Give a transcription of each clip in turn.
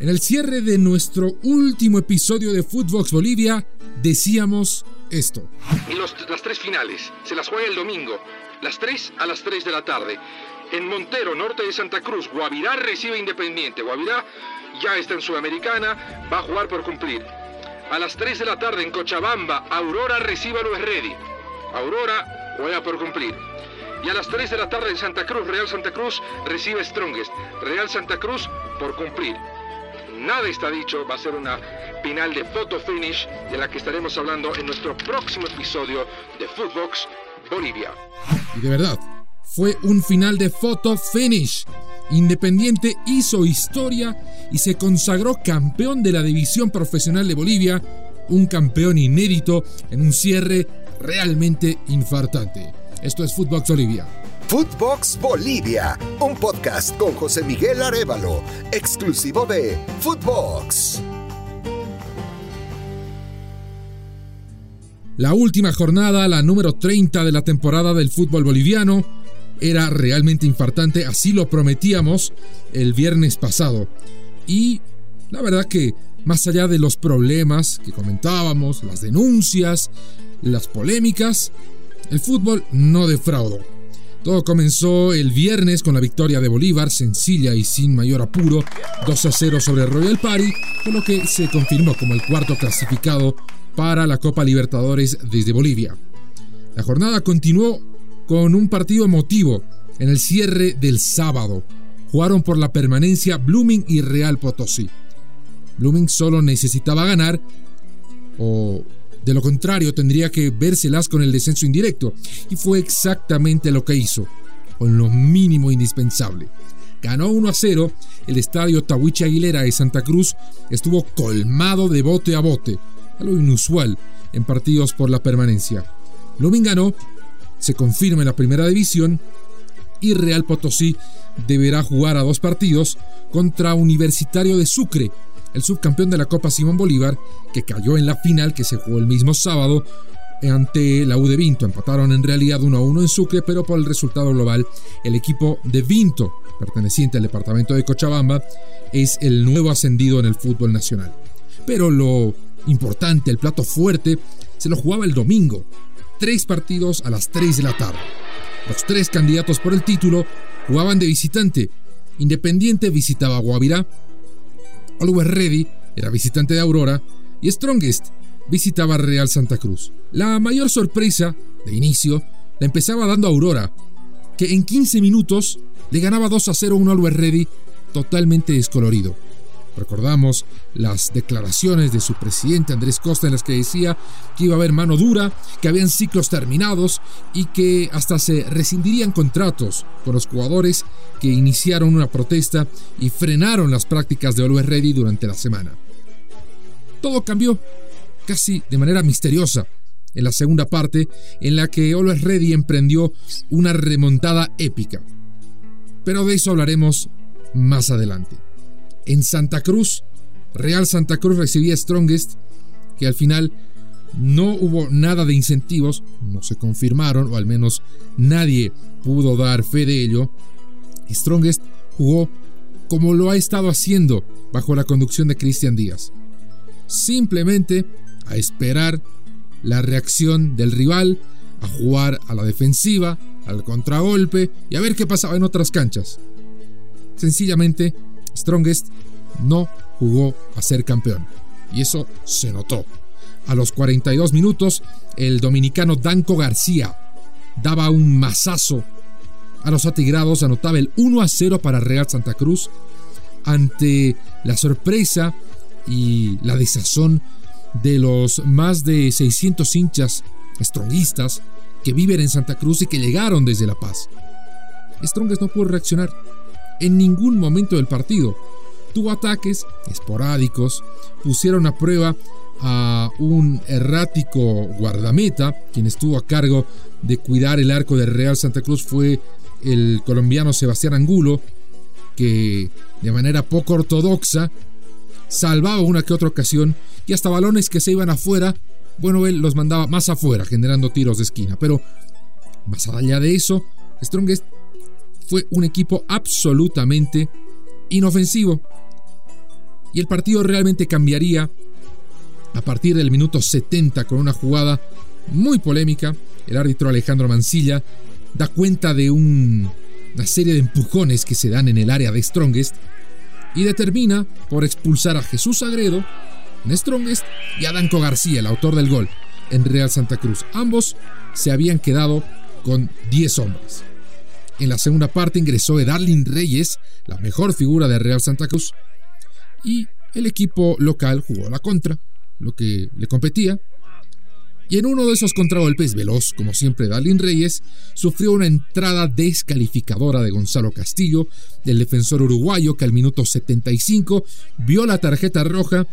En el cierre de nuestro último episodio de Footbox Bolivia, decíamos esto. Y las tres finales se las juega el domingo, las tres a las 3 de la tarde. En Montero, norte de Santa Cruz, Guavirá recibe Independiente. Guavirá ya está en Sudamericana, va a jugar por cumplir. A las 3 de la tarde en Cochabamba, Aurora recibe a Luis Ready. Aurora juega por cumplir. Y a las 3 de la tarde en Santa Cruz, Real Santa Cruz recibe Strongest. Real Santa Cruz por cumplir. Nada está dicho, va a ser una final de photo finish de la que estaremos hablando en nuestro próximo episodio de Footbox Bolivia. Y de verdad, fue un final de photo finish. Independiente hizo historia y se consagró campeón de la división profesional de Bolivia, un campeón inédito en un cierre realmente infartante. Esto es Footbox Bolivia. Footbox Bolivia, un podcast con José Miguel Arevalo, exclusivo de Footbox. La última jornada, la número 30 de la temporada del fútbol boliviano, era realmente infartante, así lo prometíamos el viernes pasado. Y la verdad que más allá de los problemas que comentábamos, las denuncias, las polémicas, el fútbol no defraudó. Todo comenzó el viernes con la victoria de Bolívar, sencilla y sin mayor apuro, 2 a 0 sobre Royal Party, con lo que se confirmó como el cuarto clasificado para la Copa Libertadores desde Bolivia. La jornada continuó con un partido emotivo en el cierre del sábado. Jugaron por la permanencia Blooming y Real Potosí. Blooming solo necesitaba ganar, o de lo contrario tendría que vérselas con el descenso indirecto, y fue exactamente lo que hizo, con lo mínimo indispensable. Ganó 1 a 0, el estadio Tawiche Aguilera de Santa Cruz estuvo colmado de bote a bote, algo inusual en partidos por la permanencia. Blooming ganó se confirma en la primera división y Real Potosí deberá jugar a dos partidos contra Universitario de Sucre, el subcampeón de la Copa Simón Bolívar, que cayó en la final que se jugó el mismo sábado ante la U de Vinto. Empataron en realidad 1 a 1 en Sucre, pero por el resultado global, el equipo de Vinto, perteneciente al departamento de Cochabamba, es el nuevo ascendido en el fútbol nacional. Pero lo importante, el plato fuerte, se lo jugaba el domingo, tres partidos a las 3 de la tarde. Los tres candidatos por el título jugaban de visitante. Independiente visitaba Guavirá, Always Ready era visitante de Aurora y Strongest visitaba Real Santa Cruz. La mayor sorpresa, de inicio, la empezaba dando Aurora, que en 15 minutos le ganaba 2 a 0 a un Always Ready totalmente descolorido. Recordamos las declaraciones de su presidente Andrés Costa en las que decía que iba a haber mano dura, que habían ciclos terminados y que hasta se rescindirían contratos con los jugadores que iniciaron una protesta y frenaron las prácticas de Always Ready durante la semana. Todo cambió casi de manera misteriosa en la segunda parte en la que Always Ready emprendió una remontada épica. Pero de eso hablaremos más adelante. En Santa Cruz, Real Santa Cruz recibía Strongest, que al final no hubo nada de incentivos, no se confirmaron, o al menos nadie pudo dar fe de ello. Strongest jugó como lo ha estado haciendo bajo la conducción de Cristian Díaz. Simplemente a esperar la reacción del rival, a jugar a la defensiva, al contragolpe y a ver qué pasaba en otras canchas. Sencillamente Strongest no jugó a ser campeón. Y eso se notó. A los 42 minutos, el dominicano Danco García daba un mazazo a los atigrados, anotaba el 1 a 0 para Real Santa Cruz ante la sorpresa y la desazón de los más de 600 hinchas strongistas que viven en Santa Cruz y que llegaron desde La Paz. Strongest no pudo reaccionar en ningún momento del partido. Tuvo ataques esporádicos, pusieron a prueba a un errático guardameta, quien estuvo a cargo de cuidar el arco de Real Santa Cruz fue el colombiano Sebastián Angulo, que de manera poco ortodoxa salvaba una que otra ocasión y hasta balones que se iban afuera, bueno, él los mandaba más afuera, generando tiros de esquina. Pero más allá de eso, Strongest fue un equipo absolutamente inofensivo. Y el partido realmente cambiaría a partir del minuto 70 con una jugada muy polémica. El árbitro Alejandro Mancilla da cuenta de una serie de empujones que se dan en el área de Strongest y determina por expulsar a Jesús Agredo en Strongest y a Danco García, el autor del gol, en Real Santa Cruz. Ambos se habían quedado con 10 hombres. En la segunda parte ingresó Darlin Reyes, la mejor figura de Real Santa Cruz, y el equipo local jugó la contra, lo que le competía. Y en uno de esos contragolpes veloz, como siempre Darlin Reyes, sufrió una entrada descalificadora de Gonzalo Castillo, del defensor uruguayo que al minuto 75 vio la tarjeta roja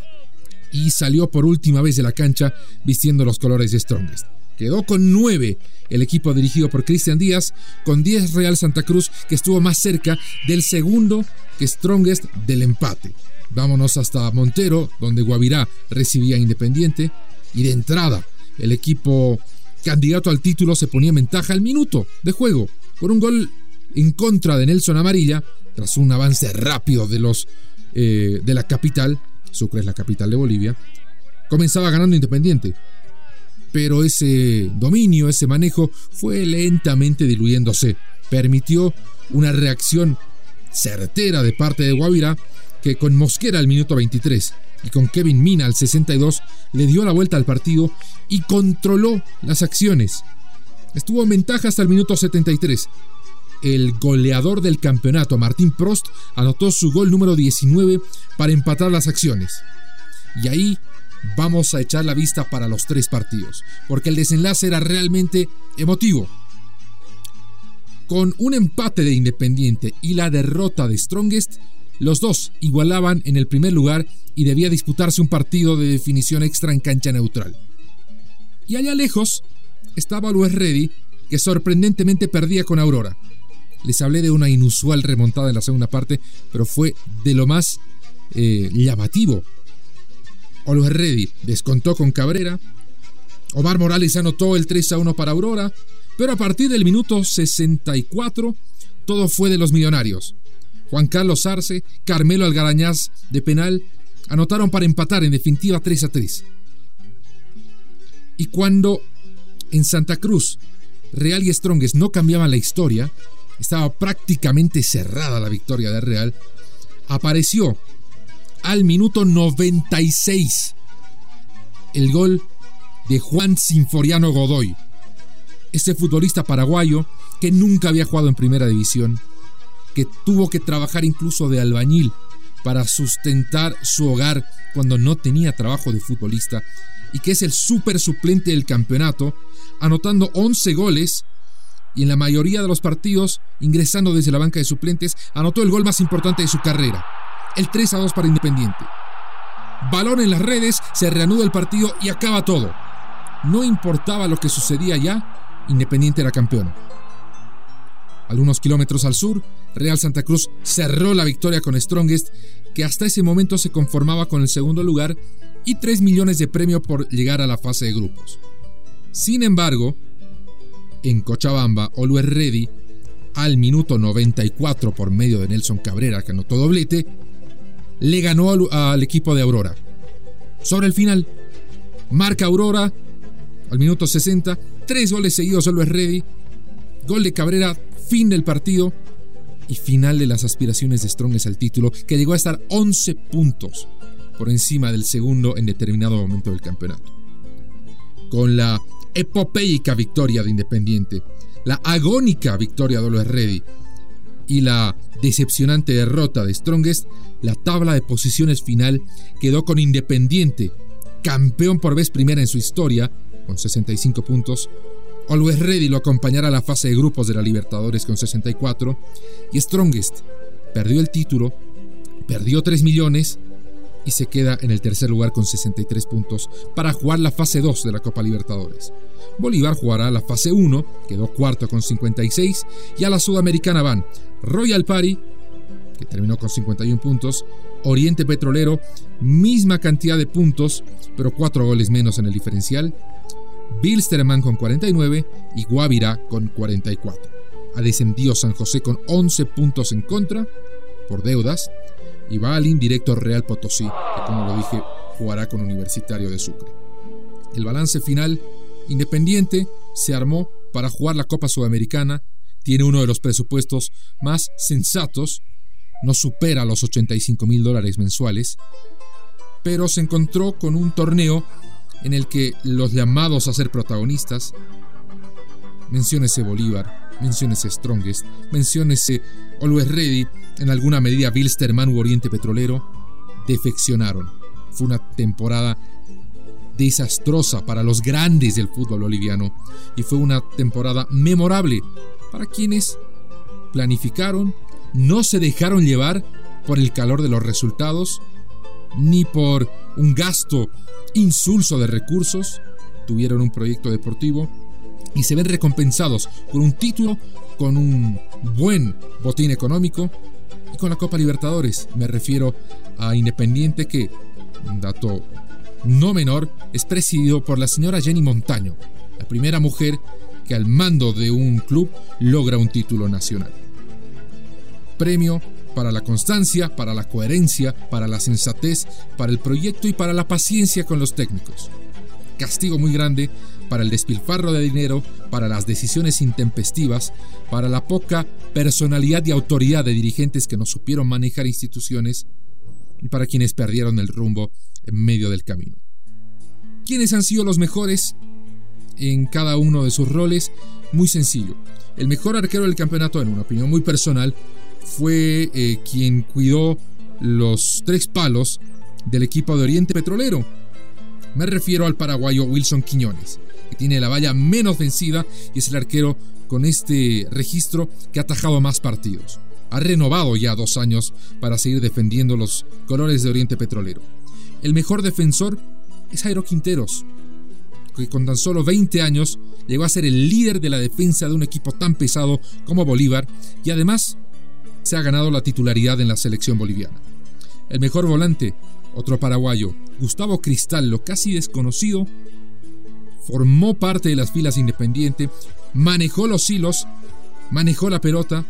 y salió por última vez de la cancha vistiendo los colores de Strongest. Quedó con 9 el equipo dirigido por Cristian Díaz, con 10 Real Santa Cruz que estuvo más cerca del segundo que Strongest del empate. Vámonos hasta Montero, donde Guavirá recibía Independiente, y de entrada el equipo candidato al título se ponía en ventaja al minuto de juego, por un gol en contra de Nelson Amarilla, tras un avance rápido de los eh, de la capital, Sucre es la capital de Bolivia, comenzaba ganando Independiente. Pero ese dominio, ese manejo fue lentamente diluyéndose. Permitió una reacción certera de parte de Guavirá que con Mosquera al minuto 23 y con Kevin Mina al 62 le dio la vuelta al partido y controló las acciones. Estuvo en ventaja hasta el minuto 73. El goleador del campeonato, Martín Prost, anotó su gol número 19 para empatar las acciones. Y ahí vamos a echar la vista para los tres partidos, porque el desenlace era realmente emotivo. Con un empate de Independiente y la derrota de Strongest, los dos igualaban en el primer lugar y debía disputarse un partido de definición extra en cancha neutral. Y allá lejos estaba Luis Reddy, que sorprendentemente perdía con Aurora. Les hablé de una inusual remontada en la segunda parte, pero fue de lo más eh, llamativo. Luis Reddy descontó con Cabrera. Omar Morales anotó el 3 a 1 para Aurora, pero a partir del minuto 64 todo fue de los millonarios. Juan Carlos Arce, Carmelo Algarañaz de penal anotaron para empatar en definitiva 3 a 3. Y cuando en Santa Cruz Real y Strongest no cambiaban la historia, estaba prácticamente cerrada la victoria de Real, apareció al minuto 96 el gol de Juan Sinforiano Godoy, este futbolista paraguayo que nunca había jugado en primera división que tuvo que trabajar incluso de albañil para sustentar su hogar cuando no tenía trabajo de futbolista y que es el super suplente del campeonato, anotando 11 goles y en la mayoría de los partidos, ingresando desde la banca de suplentes, anotó el gol más importante de su carrera, el 3 a 2 para Independiente. Balón en las redes, se reanuda el partido y acaba todo. No importaba lo que sucedía ya, Independiente era campeón. Algunos kilómetros al sur, Real Santa Cruz cerró la victoria con Strongest, que hasta ese momento se conformaba con el segundo lugar y 3 millones de premio por llegar a la fase de grupos. Sin embargo, en Cochabamba, Always Ready, al minuto 94 por medio de Nelson Cabrera, que anotó doblete, le ganó al, equipo de Aurora. Sobre el final, marca Aurora al minuto 60, tres goles seguidos Always Ready, gol de Cabrera, fin del partido y final de las aspiraciones de Strongest al título, que llegó a estar 11 puntos por encima del segundo en determinado momento del campeonato. Con la epopeica victoria de Independiente, la agónica victoria de Oloes Ready y la decepcionante derrota de Strongest, la tabla de posiciones final quedó con Independiente, campeón por vez primera en su historia, con 65 puntos, Always Ready lo acompañará a la fase de grupos de la Libertadores con 64 y Strongest perdió el título, perdió 3 millones y se queda en el tercer lugar con 63 puntos para jugar la fase 2 de la Copa Libertadores. Bolívar jugará la fase 1, quedó cuarto con 56 y a la Sudamericana van Royal Party, que terminó con 51 puntos, Oriente Petrolero, misma cantidad de puntos, pero 4 goles menos en el diferencial, Bilsterman con 49 y Guavirá con 44. Ha descendido San José con 11 puntos en contra por deudas. Y va al indirecto Real Potosí, que como lo dije, jugará con Universitario de Sucre. El balance final, Independiente se armó para jugar la Copa Sudamericana, tiene uno de los presupuestos más sensatos, no supera los 85 mil dólares mensuales, pero se encontró con un torneo en el que los llamados a ser protagonistas, menciónese Bolívar, menciónese Strongest, menciónese Always Ready, en alguna medida Bilsterman u Oriente Petrolero, defeccionaron. Fue una temporada desastrosa para los grandes del fútbol boliviano y fue una temporada memorable para quienes planificaron, no se dejaron llevar por el calor de los resultados, ni por un gasto insulso de recursos, tuvieron un proyecto deportivo y se ven recompensados con un título, con un buen botín económico y con la Copa Libertadores. Me refiero a Independiente que, dato no menor, es presidido por la señora Jenny Montaño, la primera mujer que al mando de un club logra un título nacional. Premio para la constancia, para la coherencia, para la sensatez, para el proyecto y para la paciencia con los técnicos. Castigo muy grande para el despilfarro de dinero, para las decisiones intempestivas, para la poca personalidad y autoridad de dirigentes que no supieron manejar instituciones y para quienes perdieron el rumbo en medio del camino. ¿Quiénes han sido los mejores? en cada uno de sus roles. Muy sencillo. El mejor arquero del campeonato, en una opinión muy personal, fue eh, quien cuidó los tres palos del equipo de Oriente Petrolero. Me refiero al paraguayo Wilson Quiñones, que tiene la valla menos vencida y es el arquero con este registro que ha atajado más partidos. Ha renovado ya dos años para seguir defendiendo los colores de Oriente Petrolero. El mejor defensor es Jairo Quinteros, que con tan solo 20 años llegó a ser el líder de la defensa de un equipo tan pesado como Bolívar y además se ha ganado la titularidad en la selección boliviana. El mejor volante, otro paraguayo, Gustavo Cristal, lo casi desconocido, formó parte de las filas independiente, manejó los hilos, manejó la pelota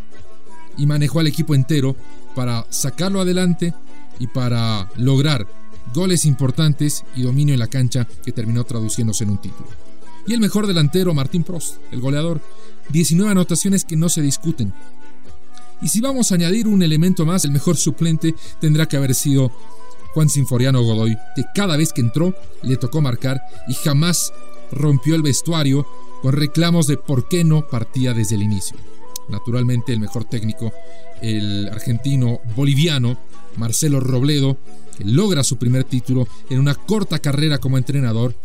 y manejó al equipo entero para sacarlo adelante y para lograr goles importantes y dominio en la cancha que terminó traduciéndose en un título. Y el mejor delantero, Martín Prost, el goleador, 19 anotaciones que no se discuten. Y si vamos a añadir un elemento más, el mejor suplente tendrá que haber sido Juan Sinforiano Godoy, que cada vez que entró le tocó marcar y jamás rompió el vestuario con reclamos de por qué no partía desde el inicio. Naturalmente el mejor técnico, el argentino boliviano, Marcelo Robledo, que logra su primer título en una corta carrera como entrenador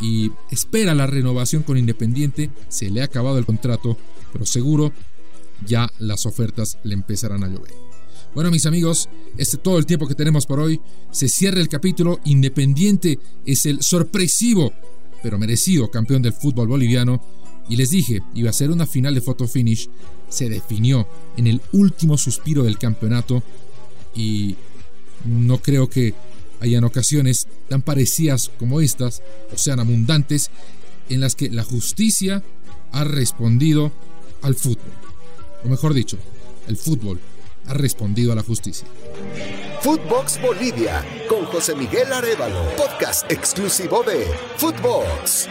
y espera la renovación con Independiente. Se le ha acabado el contrato, pero seguro ya las ofertas le empezarán a llover. Bueno, mis amigos, este es todo el tiempo que tenemos por hoy. Se cierra el capítulo. Independiente es el sorpresivo, pero merecido campeón del fútbol boliviano. Y les dije, iba a ser una final de photo finish. Se definió en el último suspiro del campeonato. Y no creo que hayan ocasiones tan parecidas como estas, o sean abundantes, en las que la justicia ha respondido al fútbol. O mejor dicho, el fútbol ha respondido a la justicia. Footbox Bolivia con José Miguel Arevalo, podcast exclusivo de Footbox.